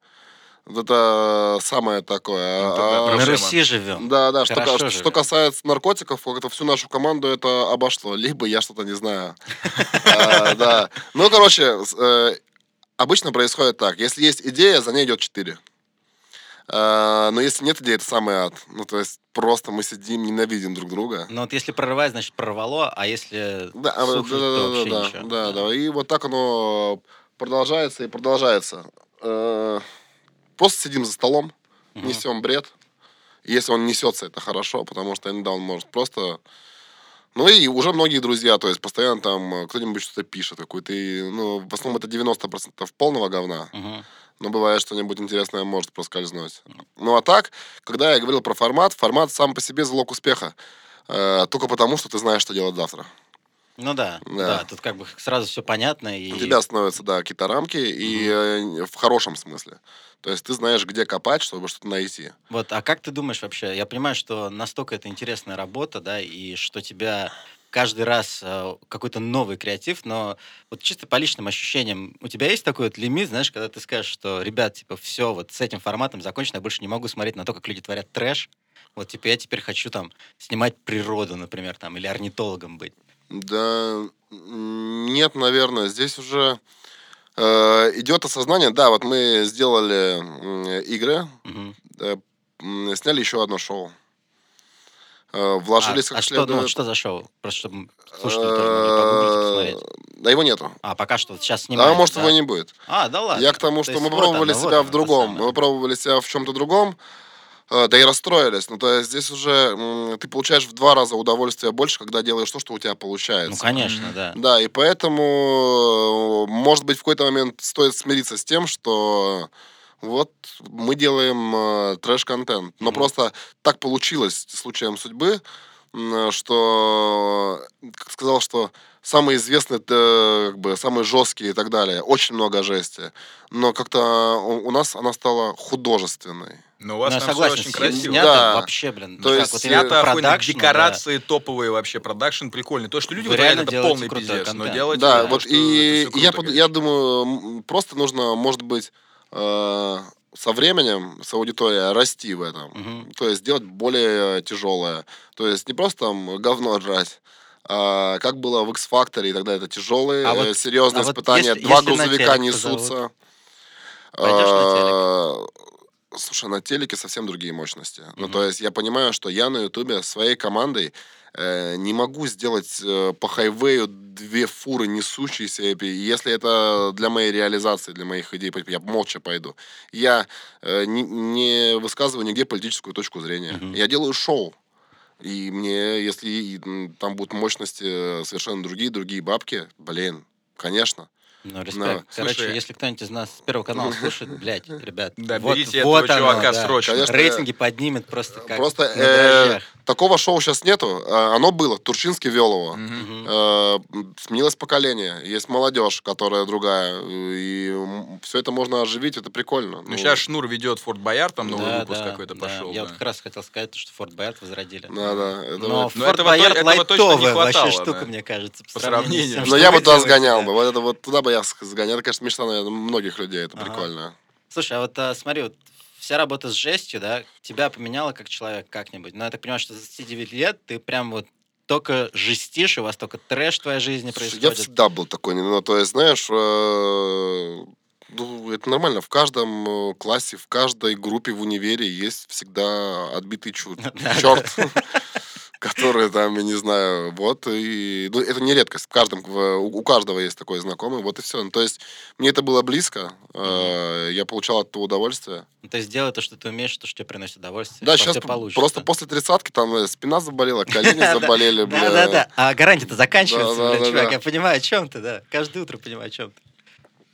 Speaker 4: Это самое такое.
Speaker 2: Ну,
Speaker 4: А- а-
Speaker 3: На. Руси живем.
Speaker 4: да, да, что,
Speaker 3: же.
Speaker 4: что касается наркотиков, это всю нашу команду это обошло. Либо я что-то не знаю. А, Да. Ну, короче, э, обычно происходит так. Если есть идея, за ней идет четыре. А, Но если нет идеи, это самый ад. Ну, то есть просто мы сидим, ненавидим друг друга.
Speaker 3: Но вот если прорывать, значит прорвало, а если
Speaker 4: Да, а,
Speaker 3: сухнет,
Speaker 4: да,
Speaker 3: то
Speaker 4: да,
Speaker 3: вообще
Speaker 4: да,
Speaker 3: ничего.
Speaker 4: да, да, И вот так оно продолжается и продолжается. Просто сидим за столом,
Speaker 3: Мгм.
Speaker 4: несем бред. И Если он несется, это хорошо, потому что иногда он может просто... Ну и уже многие друзья, то есть постоянно там э, кто-нибудь что-то пишет, какой-то, ну, в основном это 90% полного говна,
Speaker 3: Мгм.
Speaker 4: но бывает что-нибудь интересное может проскользнуть. Ну а так, когда я говорил про формат, формат сам по себе залог успеха. Э, только потому, что ты знаешь, что делать завтра.
Speaker 3: Ну да,
Speaker 4: Да.
Speaker 3: да, тут как бы сразу все понятно. И...
Speaker 4: У тебя становятся, да, какие-то рамки, и э, в хорошем смысле. То есть ты знаешь, где копать, чтобы что-то найти.
Speaker 3: Вот, а как ты думаешь вообще? Я понимаю, что настолько это интересная работа, да, и что тебя каждый раз э, какой-то новый креатив, но вот чисто по личным ощущениям, у тебя есть такой вот лимит, знаешь, когда ты скажешь, что, ребят, типа, все, вот с этим форматом закончено, я больше не могу смотреть на то, как люди творят трэш, вот, типа, я теперь хочу там снимать природу, например, там, или орнитологом быть.
Speaker 4: Да, нет, наверное, здесь уже э, идет осознание. Да, вот мы сделали игры,
Speaker 3: Мгм.
Speaker 4: э, сняли еще одно шоу. Э, вложились
Speaker 3: а,
Speaker 4: как
Speaker 3: а что, ну,
Speaker 4: следует.
Speaker 3: что за шоу? Просто чтобы слушатели тоже посмотреть.
Speaker 4: Э, Да его нету.
Speaker 3: А, пока что вот сейчас
Speaker 4: А
Speaker 3: снимаем.
Speaker 4: может, его и не будет.
Speaker 3: А, да ладно.
Speaker 4: Я к тому,
Speaker 3: То
Speaker 4: что
Speaker 3: есть
Speaker 4: мы
Speaker 3: вот
Speaker 4: пробовали
Speaker 3: оно, вот
Speaker 4: себя
Speaker 3: оно,
Speaker 4: в
Speaker 3: то
Speaker 4: другом. Мы пробовали себя в чем-то другом. Э, Да и расстроились. Ну, то есть здесь уже ты получаешь в два раза удовольствия больше, когда делаешь то, что у тебя получается.
Speaker 3: Ну, конечно, да.
Speaker 4: Да, и поэтому, э, может быть, в какой-то момент стоит смириться с тем, что вот мы делаем э, трэш-контент. Но
Speaker 3: Мгм.
Speaker 4: просто так получилось случаем судьбы, что, как сказал, что самые известные, э, как бы, самые жесткие и так далее, очень много жести. Но как-то у нас она стала художественной.
Speaker 2: Но у вас
Speaker 3: Ну,
Speaker 2: там
Speaker 3: согласен,
Speaker 2: очень
Speaker 3: с-
Speaker 2: красиво.
Speaker 3: снято
Speaker 4: Да.
Speaker 3: вообще, блин.
Speaker 4: То
Speaker 3: ну
Speaker 4: есть
Speaker 3: вот
Speaker 2: Снято охуенно,
Speaker 3: продакшн, да.
Speaker 2: декорации топовые вообще, продакшн прикольный. То, что люди
Speaker 3: Вы реально
Speaker 2: это полный
Speaker 3: крутой
Speaker 2: пиздец. Но
Speaker 3: контент.
Speaker 2: делать
Speaker 4: Да,
Speaker 2: то,
Speaker 4: вот
Speaker 2: что-
Speaker 4: и
Speaker 2: всё
Speaker 4: я,
Speaker 2: круто,
Speaker 4: под- я думаю, просто нужно, может быть, э, со временем, с аудиторией расти в этом.
Speaker 3: Мгм.
Speaker 4: То есть делать более тяжелое. То есть не просто там говно жрать, а как было в X-Factor и тогда это тяжелые,
Speaker 3: А вот-
Speaker 4: серьезные
Speaker 3: а вот
Speaker 4: испытания.
Speaker 3: если-
Speaker 4: Два
Speaker 3: если на
Speaker 4: грузовика
Speaker 3: телек
Speaker 4: несутся.
Speaker 3: Пойдешь на
Speaker 4: А, Слушай, на телеке совсем другие мощности. Ну,
Speaker 3: Мгм.
Speaker 4: то есть я понимаю, что я на Ютубе своей командой э, не могу сделать э, по хайвею две фуры несущиеся. И если это для моей реализации, для моих идей, я молча пойду. Я э, не, не высказываю нигде политическую точку зрения.
Speaker 3: Мгм.
Speaker 4: Я делаю шоу. И мне, если там будут мощности э, совершенно другие, другие бабки, блин, конечно.
Speaker 3: Ну, респект.
Speaker 4: Да.
Speaker 3: Короче,
Speaker 2: Слушай-
Speaker 3: если кто-нибудь из нас с Первого канала слушает, блядь, ребят,
Speaker 2: Да,
Speaker 3: вот,
Speaker 2: берите
Speaker 3: вот
Speaker 2: этого
Speaker 3: оно,
Speaker 2: чувака
Speaker 3: да.
Speaker 2: срочно.
Speaker 4: Конечно,
Speaker 3: Рейтинги поднимет просто как
Speaker 4: Просто э, такого шоу сейчас нету. А, Оно было. Турчинский вел его.
Speaker 2: Мгм.
Speaker 4: Э, Сменилось поколение. Есть молодежь, которая другая. И все это можно оживить, это прикольно.
Speaker 2: Ну, сейчас Шнур ведет Форт Боярд, там новый
Speaker 3: Да,
Speaker 2: выпуск
Speaker 3: да,
Speaker 2: какой-то
Speaker 3: да.
Speaker 2: пошел.
Speaker 3: Я
Speaker 2: да.
Speaker 3: вот как раз хотел сказать, что Форт Боярд возродили.
Speaker 4: Да, да. это
Speaker 3: Но
Speaker 4: вот-
Speaker 2: Ну,
Speaker 3: Форт
Speaker 2: этого
Speaker 3: Боярд
Speaker 2: то- этого точно не
Speaker 3: лайтовая вообще штука,
Speaker 2: да.
Speaker 3: мне кажется. По,
Speaker 2: По
Speaker 3: сравнению с
Speaker 2: сравнению.
Speaker 3: тем,
Speaker 4: Но я бы туда сгонял бы. Вот, это, вот туда бы я сгонял. Это, конечно, мечта, наверное, многих людей. Это
Speaker 3: Ага.
Speaker 4: прикольно.
Speaker 3: Слушай, а вот а, смотри, вот вся работа с жестью, да, тебя поменяла как человек как-нибудь. Но я так понимаю, что за 29 лет ты прям вот только жестишь, у вас только трэш в твоей жизни происходит.
Speaker 4: Я всегда был такой, ну, то есть, знаешь, э, ну, это нормально. В каждом э, классе, в каждой группе в универе есть всегда отбитый чу- черт, который там, я не знаю, вот, и ну, это не редкость. В каждом, в- у каждого есть такой знакомый, вот и все. Ну, то есть, мне это было близко, э, я получал от этого удовольствие.
Speaker 3: Ну, то есть делай то, что ты умеешь, то, что тебе приносит удовольствие.
Speaker 4: Да, сейчас
Speaker 3: получится.
Speaker 4: просто после тридцатки там э, спина заболела, колени заболели, бля.
Speaker 3: Да, да, да. А гарантия-то заканчивается,
Speaker 4: да,
Speaker 3: чувак. Я понимаю, о чем ты, да. Каждое утро понимаю, о чем ты.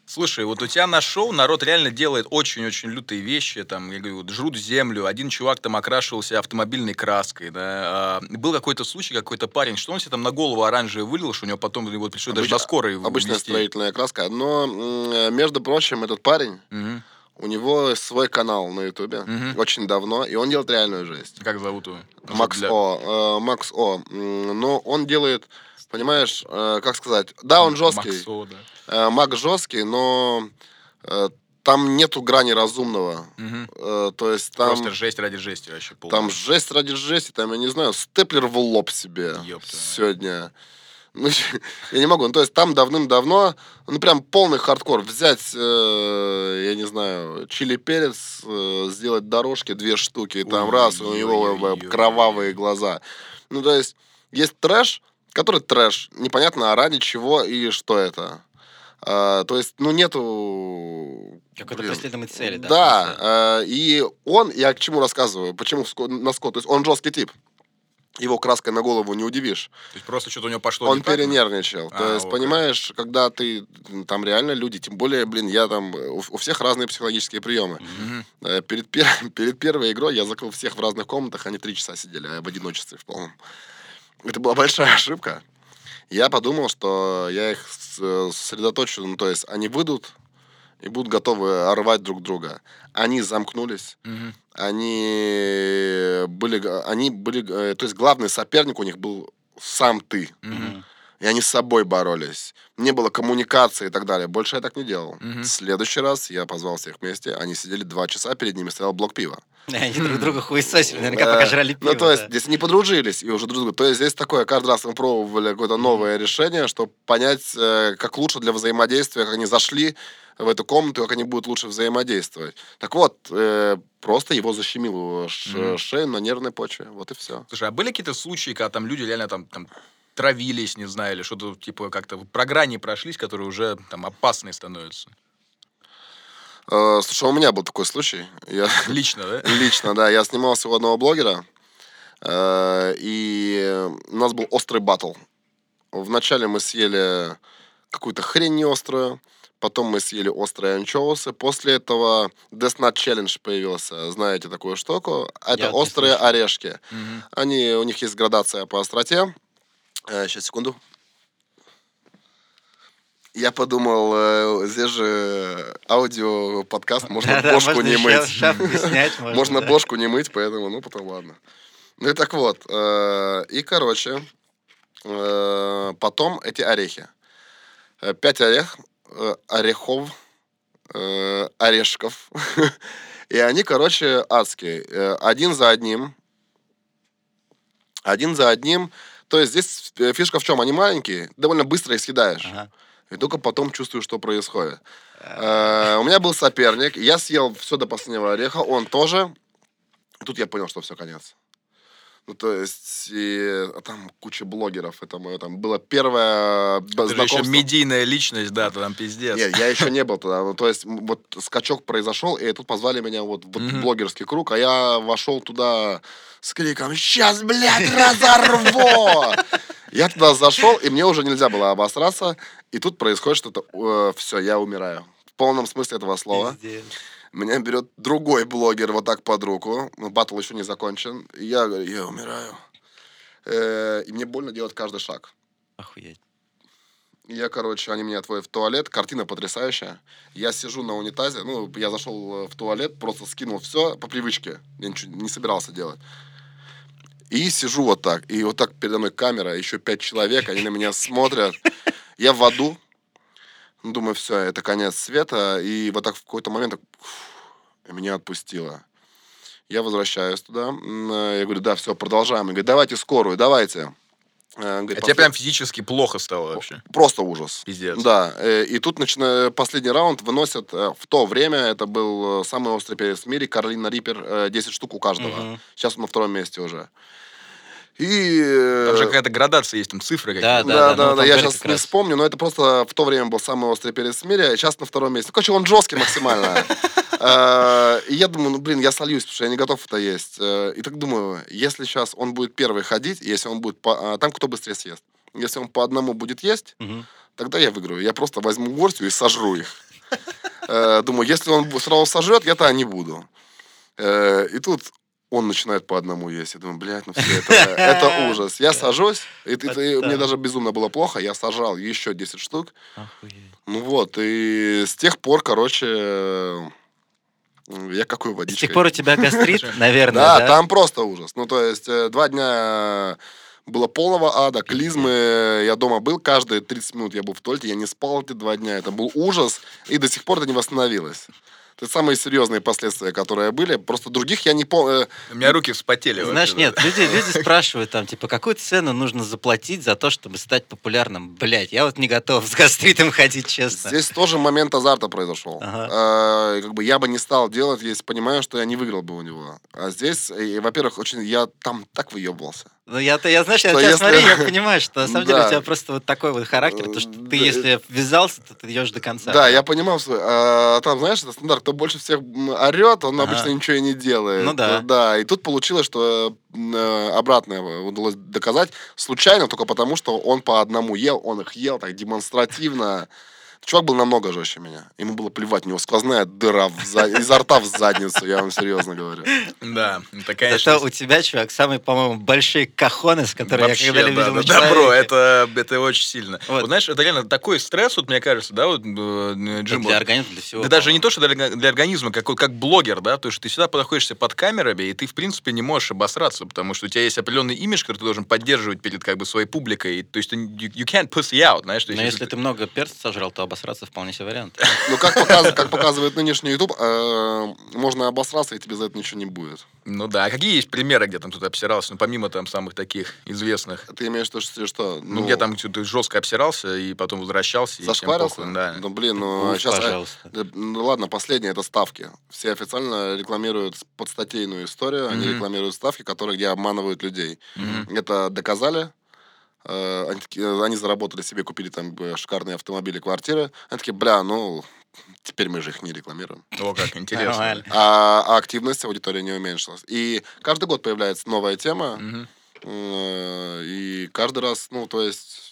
Speaker 2: Слушай, вот у тебя на шоу народ реально делает очень-очень лютые вещи. Там, я говорю, вот жрут землю. Один чувак там окрашивался автомобильной краской. Да. А, был какой-то случай, какой-то парень, что он себе там на голову оранжевый вылил, что у него потом его пришлось даже
Speaker 4: Обычно-
Speaker 2: на скорой
Speaker 4: Обычная
Speaker 2: везти.
Speaker 4: строительная краска. Но, между прочим, этот парень,
Speaker 2: Мгм.
Speaker 4: у него свой канал на Ютубе
Speaker 2: Мгм.
Speaker 4: очень давно, и он делает реальную жесть.
Speaker 2: Как зовут его?
Speaker 4: Макс
Speaker 2: для-
Speaker 4: О. э, Макс О. Но он делает, понимаешь, э, как сказать, да, он жесткий,
Speaker 2: Макс О, да.
Speaker 4: э, Мак жесткий, но э, там нету грани разумного.
Speaker 2: Мгм.
Speaker 4: Э, То есть там,
Speaker 2: Просто жесть ради жести вообще. полная.
Speaker 4: там жесть ради жести, там, я не знаю, степлер в лоб себе
Speaker 2: мать.
Speaker 4: сегодня. Ну, я не могу. Ну, то есть там давным-давно, ну, прям полный хардкор. Взять, э, я не знаю, чили-перец, э, сделать дорожки, две штуки, и там раз, у него
Speaker 2: Ой-ой-ой-ой.
Speaker 4: кровавые глаза. Ну, то есть есть трэш, который трэш. Непонятно, а ради чего и что это. А, то есть, ну, нету...
Speaker 3: Какой-то преследуемой цели, да.
Speaker 4: Да, э, и он, я к чему рассказываю, почему на скот, то есть он жесткий тип. Его краской на голову не удивишь.
Speaker 2: То есть просто что-то у него пошло
Speaker 4: Он
Speaker 2: не так,
Speaker 4: перенервничал.
Speaker 2: А,
Speaker 4: То есть,
Speaker 2: окей.
Speaker 4: понимаешь, когда ты там реально люди, тем более, блин, я там у, у всех разные психологические приемы. Э, Перед, пер- перед первой игрой я закрыл всех в разных комнатах, они три часа сидели а я в одиночестве в полном. Это была большая ошибка. Я подумал, что я их сосредоточу, ну, то есть они выйдут и будут готовы рвать друг друга. Они замкнулись,
Speaker 2: Мгм.
Speaker 4: они были, они были, э, то есть главный соперник у них был сам ты.
Speaker 2: Мгм.
Speaker 4: И они с собой боролись. Не было коммуникации и так далее. Больше я так не делал. В следующий раз я позвал всех вместе. Они сидели два часа, перед ними стоял блок пива.
Speaker 3: Они друг друга хуесосили, наверняка пока жрали пиво.
Speaker 4: Ну, то есть, здесь они подружились и уже друг друга. То есть, здесь такое, каждый раз мы пробовали какое-то новое решение, чтобы понять, э, как лучше для взаимодействия, как они зашли в эту комнату, как они будут лучше взаимодействовать. Так вот, э, просто его защемило ш- шею на нервной почве. Вот и все.
Speaker 2: Слушай, а были какие-то случаи, когда там люди реально там, там травились, не знаю, или что-то типа как-то про грани прошлись, которые уже там опасные становятся?
Speaker 4: Э, Слушай, у меня был такой случай. Я
Speaker 2: Лично, да?
Speaker 4: лично, да, я снимался у одного блогера, э, и у нас был острый батл. Вначале мы съели какую-то хрень неострую, потом мы съели острые анчоусы. После этого Death Nut Challenge появился. Знаете такую штуку? Это
Speaker 3: Я
Speaker 4: острые орешки.
Speaker 2: Мгм.
Speaker 4: Они, у них есть градация по остроте. Сейчас, секунду. Я подумал, э, здесь же аудио подкаст, можно
Speaker 3: Да-да,
Speaker 4: бошку
Speaker 3: можно
Speaker 4: не мыть.
Speaker 3: снять, можно,
Speaker 4: Можно
Speaker 3: да.
Speaker 4: бошку не мыть, поэтому, ну, потом ладно. Ну и так вот. э, И, короче, э, потом эти орехи. Э, Пять орех, э, орехов, э, орешков. И они, короче, адские. Э, Один за одним. Один за одним. То есть здесь э, фишка в чем? Они маленькие, довольно быстро их съедаешь.
Speaker 3: Ага.
Speaker 4: И только потом чувствую, что происходит. Э, У меня был соперник, я съел все до последнего ореха, он тоже. Тут я понял, что все, конец. Ну, то есть, и, а там куча блогеров, это мое там было первое б-
Speaker 2: Ты же еще
Speaker 4: знакомство.
Speaker 2: медийная личность, да, ты там пиздец.
Speaker 4: Нет, я еще не был туда. Ну, то есть, вот скачок произошел, и тут позвали меня вот, вот в
Speaker 2: Мгм.
Speaker 4: блогерский круг, а я вошел туда с криком «Сейчас, блядь, разорву!» Я туда зашел, и мне уже нельзя было обосраться, и тут происходит что-то, все, я умираю. В полном смысле этого слова.
Speaker 3: Пиздец.
Speaker 4: Меня берет другой блогер вот так под руку. Ну, Батл еще не закончен. И я говорю, я умираю. Э, И мне больно делать каждый шаг.
Speaker 3: Охуеть.
Speaker 4: Я, короче, они меня отводят в туалет. Картина потрясающая. Я сижу на унитазе. Ну, я зашел э, в туалет, просто скинул все по привычке. Я ничего не собирался делать. И сижу вот так. И вот так передо мной камера, еще пять человек, они на меня смотрят. Я в аду. Думаю, все, это конец света. И вот так в какой-то момент так, фу, меня отпустило. Я возвращаюсь туда. Э, Я говорю, да, все, продолжаем. Я говорю, давайте скорую, давайте. Э, говорит,
Speaker 2: А тебе
Speaker 4: «Послед-
Speaker 2: прям физически плохо стало вообще.
Speaker 4: Просто ужас.
Speaker 2: Пиздец.
Speaker 4: Да, э, и тут начина... последний раунд выносят в то время, это был самый острый перец в мире, Каролина Риппер, э, 10 штук у каждого.
Speaker 3: Мгм.
Speaker 4: Сейчас он на втором месте уже. И... э,
Speaker 2: Там же какая-то градация есть, там цифры
Speaker 3: Да,
Speaker 2: какие-то.
Speaker 4: Да, да,
Speaker 3: ну,
Speaker 4: да, я сейчас не
Speaker 3: раз.
Speaker 4: вспомню, но это просто в то время был самый острый перец в мире, а сейчас на втором месте. Ну, короче, он жесткий максимально. Э, И я думаю, ну, блин, я сольюсь, потому что я не готов это есть. Э, И так думаю, если сейчас он будет первый ходить, если он будет... по- а, Там кто быстрее съест. Если он по одному будет есть, тогда я выиграю. Я просто возьму горстью и сожру их. Думаю, если он сразу сожрет, я тогда не буду. И тут он начинает по одному есть. Я думаю, блядь, ну все, это, это ужас. Я сажусь, и,
Speaker 3: Вот
Speaker 4: и мне даже безумно было плохо. Я сажал еще 10 штук.
Speaker 3: Охуеть.
Speaker 4: Ну вот, и с тех пор, короче, э, я какой
Speaker 3: С
Speaker 4: водичкой.
Speaker 3: тех пор у тебя гастрит, наверное,
Speaker 4: Да,
Speaker 3: да?
Speaker 4: там просто ужас. Ну, то есть, э, два дня было полного ада, клизмы. Я дома был, каждые 30 минут я был в туалете, я не спал эти два дня. Это был ужас, и до сих пор это не восстановилось. Это самые серьезные последствия, которые были. Просто других я не помню.
Speaker 2: У меня руки вспотели
Speaker 3: Знаешь,
Speaker 2: вообще,
Speaker 3: нет,
Speaker 2: да.
Speaker 3: люди, люди спрашивают там, типа, какую цену нужно заплатить за то, чтобы стать популярным? Блять, я вот не готов с гастритом ходить, честно.
Speaker 4: Здесь тоже момент азарта произошел.
Speaker 3: Ага.
Speaker 4: А, как бы я бы не стал делать, если понимаю, что я не выиграл бы у него. А здесь, и, во-первых, очень я там так выебывался.
Speaker 3: Ну, я-то, я, знаешь, я тебя
Speaker 4: если-
Speaker 3: смотрю, я понимаю, что на самом деле
Speaker 4: Да.
Speaker 3: у тебя просто вот такой вот характер, то, что ты,
Speaker 4: Да.
Speaker 3: если ввязался, то ты идешь до конца.
Speaker 4: Да, я понимал, что а, там, знаешь, это стандарт, кто больше всех орет, он
Speaker 3: Ага.
Speaker 4: обычно ничего и не делает.
Speaker 3: Ну да.
Speaker 4: Да, и тут получилось, что э, обратное удалось доказать случайно, только потому, что он по одному ел, он их ел так демонстративно. Чувак был намного жестче меня. Ему было плевать, у него сквозная дыра в за- изо рта в задницу, я вам серьезно говорю.
Speaker 2: Да, это, конечно...
Speaker 3: Зато у тебя, чувак, самые, по-моему, большие кахоны, с которыми
Speaker 2: Вообще,
Speaker 3: я когда-либо
Speaker 2: да,
Speaker 3: видел
Speaker 2: да, да, бро, это, это очень сильно.
Speaker 3: Вот.
Speaker 2: Вот. знаешь, это реально такой стресс, вот мне кажется, да, вот, э, Джим,
Speaker 3: Для организма, для всего.
Speaker 2: Да даже не то, что для, для организма, как, как блогер, да, то, что ты всегда находишься под камерами, и ты, в принципе, не можешь обосраться, потому что у тебя есть определенный имидж, который ты должен поддерживать перед, как бы, своей публикой, и, то есть ты, you, you can't pussy out, знаешь, то
Speaker 3: Но
Speaker 2: есть,
Speaker 3: если ты много перца сожрал, то обосраться вполне себе вариант.
Speaker 4: Ну, как, показ- как показывает нынешний YouTube, э, можно обосраться, и тебе за это ничего не будет.
Speaker 2: Ну да, а какие есть примеры, где там кто-то обсирался, ну, помимо там самых таких известных?
Speaker 4: Ты имеешь в виду, что- что?
Speaker 2: Ну, где там что-то жестко обсирался и потом возвращался. и всем
Speaker 4: Зашкварился?
Speaker 2: похуй, да.
Speaker 4: Ну, блин, ну,
Speaker 3: Уф,
Speaker 4: сейчас...
Speaker 3: пожалуйста.
Speaker 4: Да, Ну ладно, последнее это ставки. Все официально рекламируют подстатейную историю, они
Speaker 2: Мгм.
Speaker 4: рекламируют ставки, которые где обманывают людей.
Speaker 2: Мгм.
Speaker 4: Это доказали. Э, Они, такие- они заработали себе, купили там э, шикарные автомобили, квартиры. Они такие, бля, ну, теперь мы же их не рекламируем.
Speaker 2: О, как интересно.
Speaker 4: А, а активность аудитории не уменьшилась. И каждый год появляется новая тема, э, и каждый раз, ну, то есть,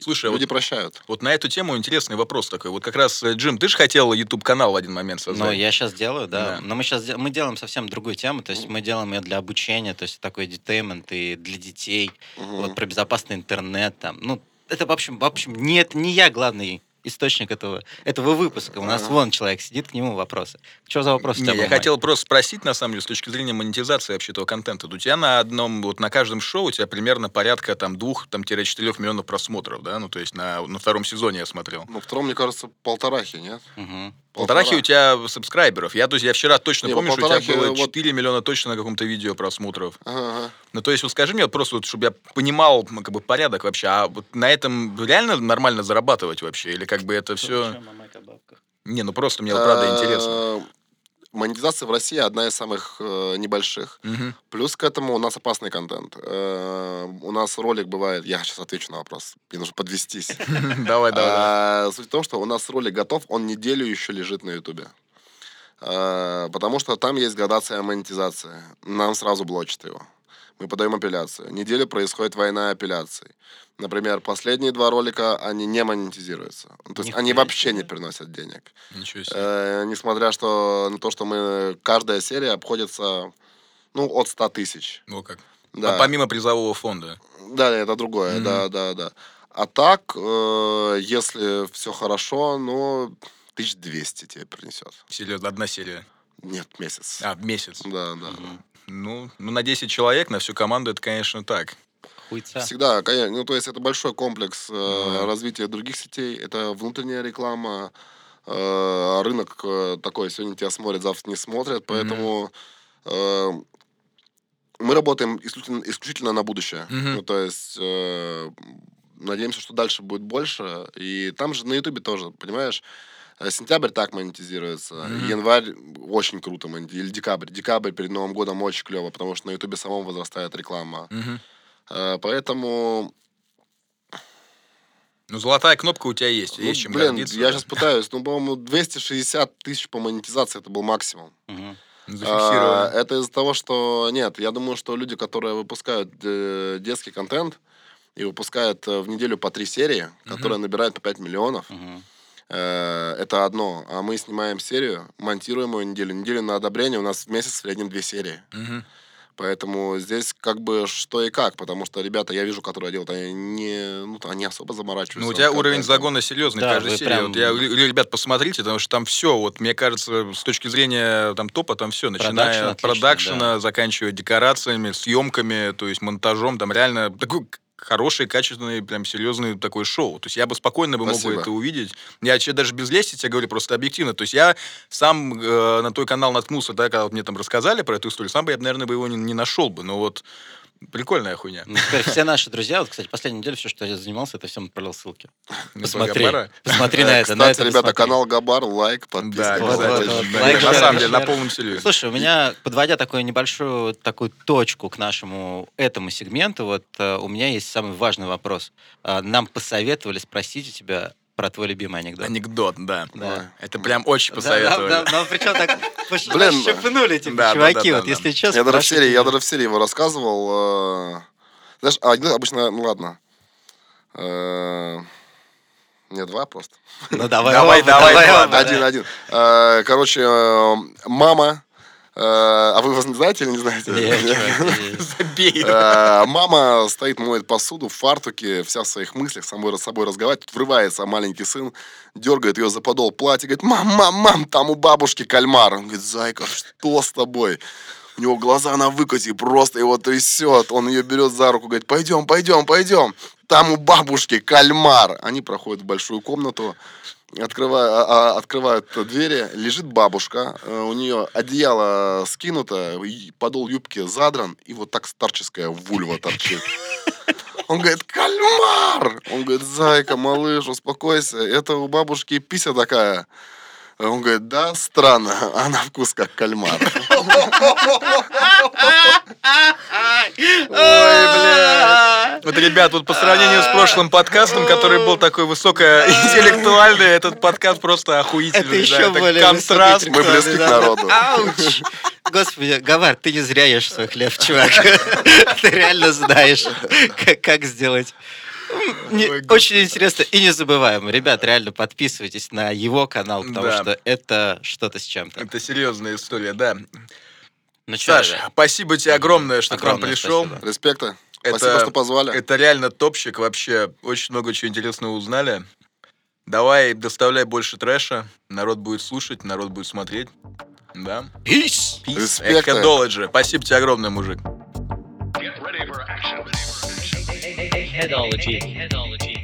Speaker 2: Слушай, а
Speaker 4: люди
Speaker 2: вот,
Speaker 4: прощают.
Speaker 2: вот на эту тему интересный вопрос такой. Вот как раз, э, Джим, ты же хотел YouTube-канал в один момент создать.
Speaker 3: Но я сейчас делаю, да.
Speaker 2: Да.
Speaker 3: Но мы сейчас мы делаем совсем другую тему, то есть мы делаем ее для обучения, то есть такой детеймент и для детей,
Speaker 4: Мгм.
Speaker 3: вот про безопасный интернет там. Ну, это, в общем, в общем, нет, не я главный источник этого, этого выпуска. У нас
Speaker 4: Ага.
Speaker 3: вон человек сидит, к нему вопросы. Что за вопрос у
Speaker 2: Не, я хотел просто спросить, на самом деле, с точки зрения монетизации вообще этого контента. У тебя на одном, вот на каждом шоу у тебя примерно порядка там двух, там, четырех миллионов просмотров, да? Ну, то есть на, на втором сезоне я смотрел.
Speaker 4: Ну, втором, мне кажется, полторахи, нет?
Speaker 3: Мгм.
Speaker 2: Полторахи у тебя сабскрайберов. Я, то есть, я вчера точно
Speaker 4: Не,
Speaker 2: помню, что у тебя было
Speaker 4: вот-
Speaker 2: 4 миллиона точно на каком-то видео просмотров.
Speaker 4: Ага.
Speaker 2: Ну, то есть, вот скажи мне, вот просто, вот, чтобы я понимал, ну, как бы, порядок вообще, а вот на этом реально нормально зарабатывать вообще? Или как бы это все... Не, ну просто мне вот правда интересно.
Speaker 4: Монетизация в России одна из самых э, небольших.
Speaker 2: Мгм.
Speaker 4: Плюс к этому у нас опасный контент. Э, у нас ролик бывает... Я сейчас отвечу на вопрос. Мне нужно подвестись.
Speaker 2: Давай, давай.
Speaker 4: А, Суть в том, что у нас ролик готов, он неделю еще лежит на Ютубе. А, Потому что там есть градация монетизации. Нам сразу блочат его. Мы подаем апелляцию. Неделю происходит война апелляций. Например, последние два ролика, они не монетизируются. Ну, То есть
Speaker 3: Нихуя
Speaker 4: они вообще
Speaker 3: себе.
Speaker 4: не приносят денег.
Speaker 2: Ничего себе.
Speaker 4: Э, несмотря что, на то, что мы... Каждая серия обходится, ну, от 100 тысяч.
Speaker 2: Ну как.
Speaker 4: Да.
Speaker 2: А помимо призового фонда.
Speaker 4: Да, это другое,
Speaker 2: Мгм.
Speaker 4: да, да, да. А так, э, если все хорошо, ну, 1200 тебе принесет.
Speaker 2: Серьезно, одна серия.
Speaker 4: Нет, месяц.
Speaker 2: А, в месяц.
Speaker 4: Да, да.
Speaker 3: Мгм.
Speaker 2: Ну, ну, на 10 человек, на всю команду, это, конечно, так.
Speaker 3: Хуйца.
Speaker 4: Всегда, конечно. Ну, то есть это большой комплекс э,
Speaker 2: Да.
Speaker 4: развития других сетей. Это внутренняя реклама. э, рынок э, такой, сегодня тебя смотрят, завтра не смотрят. Поэтому э, мы работаем исключительно, исключительно на будущее.
Speaker 2: Мгм.
Speaker 4: Ну, то есть э, надеемся, что дальше будет больше. И там же на Ютубе тоже, понимаешь? Э, Сентябрь так монетизируется.
Speaker 2: Мгм.
Speaker 4: Январь очень круто монетизируется. Или декабрь. Декабрь перед Новым годом очень клево, потому что на Ютубе самом возрастает реклама. Э, Поэтому
Speaker 2: Ну, золотая кнопка у тебя есть.
Speaker 4: ну,
Speaker 2: есть чем
Speaker 4: блин,
Speaker 2: гордиться.
Speaker 4: я
Speaker 2: да.
Speaker 4: сейчас пытаюсь. Ну, по-моему, 260 тысяч по монетизации это был максимум.
Speaker 2: Ну,
Speaker 4: А, это из-за того, что... Нет, я думаю, что люди, которые выпускают э, детский контент и выпускают э, в неделю по три серии, которые набирают по 5 миллионов,
Speaker 3: Мгм.
Speaker 4: э, это одно. А мы снимаем серию, монтируем ее неделю. Неделю на одобрение у нас в месяц в среднем две серии. Поэтому здесь как бы что и как, потому что ребята, я вижу, которые делают, они не, ну, они особо заморачиваются.
Speaker 2: Ну, у тебя
Speaker 4: вот
Speaker 2: уровень
Speaker 4: контентом.
Speaker 2: загона серьезный
Speaker 3: Да,
Speaker 2: каждой серии.
Speaker 3: прям-
Speaker 2: Вот я, ребят, посмотрите, потому что там все, вот мне кажется, с точки зрения там топа, там все,
Speaker 3: Продакшн
Speaker 2: начиная от
Speaker 3: отличный,
Speaker 2: продакшена, заканчивая декорациями, съемками, то есть монтажом, там реально такой к- хороший, качественный, прям серьезный такой шоу. То есть я бы спокойно бы мог бы
Speaker 4: Спасибо.
Speaker 2: это увидеть. Я даже без лести тебе говорю просто объективно. То есть я сам э, на твой канал наткнулся, да, когда вот мне там рассказали про эту историю, сам бы я, наверное, бы его не, не нашел бы. Но вот прикольная хуйня.
Speaker 3: Ну, теперь все наши друзья, вот, кстати, последнюю неделю все, что я занимался, это всем отправлял ссылки. Посмотри, посмотри
Speaker 4: Э,
Speaker 3: на это. на
Speaker 4: Кстати, ребята, канал Габар, лайк, подписка.
Speaker 2: На самом деле, на полном серьезе.
Speaker 3: Слушай, у меня, подводя такую небольшую такую точку к нашему этому сегменту, вот э, у меня есть самый важный вопрос. А, Нам посоветовали спросить у тебя про твой любимый анекдот.
Speaker 2: Анекдот, да.
Speaker 3: Да.
Speaker 2: Это прям очень
Speaker 3: Да,
Speaker 2: посоветовали.
Speaker 3: да, да, но причем так
Speaker 4: Блин,
Speaker 3: шепнули типа,
Speaker 2: да, да,
Speaker 3: чуваки,
Speaker 2: да,
Speaker 3: вот
Speaker 2: да,
Speaker 3: если
Speaker 2: да.
Speaker 3: честно.
Speaker 4: Я даже, в серии, я даже в серии его рассказывал. э, Знаешь, а один обычно, ну ладно. Э, Не, два просто.
Speaker 3: Ну давай,
Speaker 2: Давай, давай,
Speaker 3: да.
Speaker 4: Один, один. Э, Короче, мама... А вы знаете или не знаете?
Speaker 2: Забей.
Speaker 4: Э, Мама стоит, моет посуду в фартуке, вся в своих мыслях, с собой, с собой разговаривает. Тут врывается маленький сын, дергает ее за подол платья, говорит, мам, мам, мам, там у бабушки кальмар. Он говорит, зайка, что с тобой? У него глаза на выкате, просто его трясет. Он ее берет за руку, говорит, пойдем, пойдем, пойдем. Там у бабушки кальмар. Они проходят в большую комнату, открывают, а, а, открывают двери, лежит бабушка, э, у нее одеяло скинуто, подол юбки задран, и вот так старческая вульва торчит. Он говорит, кальмар! Он говорит, зайка, малыш, успокойся, это у бабушки пися такая. Он говорит, да, странно, а на вкус как кальмар.
Speaker 3: Ой, бля.
Speaker 2: Вот, ребят, вот по сравнению с прошлым подкастом, который был такой высокоинтеллектуальный, этот подкаст просто охуительный.
Speaker 3: Это
Speaker 2: да,
Speaker 3: еще более
Speaker 2: контраст.
Speaker 4: Мы близки к народу.
Speaker 3: Ауч! Господи, Гавар, ты не зря ешь свой хлеб, чувак. Ты реально знаешь, как сделать. Не-
Speaker 2: Ой,
Speaker 3: очень интересно и не забываем. Ребят, реально подписывайтесь на его канал, потому
Speaker 2: Да.
Speaker 3: что это что-то с чем-то.
Speaker 2: Это серьезная история, да.
Speaker 3: Ну
Speaker 2: Саш,
Speaker 3: ребят,
Speaker 2: спасибо тебе огромное, что к нам
Speaker 3: огромное
Speaker 2: пришел.
Speaker 3: спасибо.
Speaker 4: Респекта.
Speaker 2: Это-
Speaker 4: Спасибо, что позвали.
Speaker 2: Это реально топчик вообще. Очень много чего интересного узнали. Давай, доставляй больше трэша. Народ будет слушать, народ будет смотреть. Да.
Speaker 3: Peace!
Speaker 2: Peace.
Speaker 4: Респекта.
Speaker 2: Спасибо тебе огромное, мужик.
Speaker 5: Headology. Headology.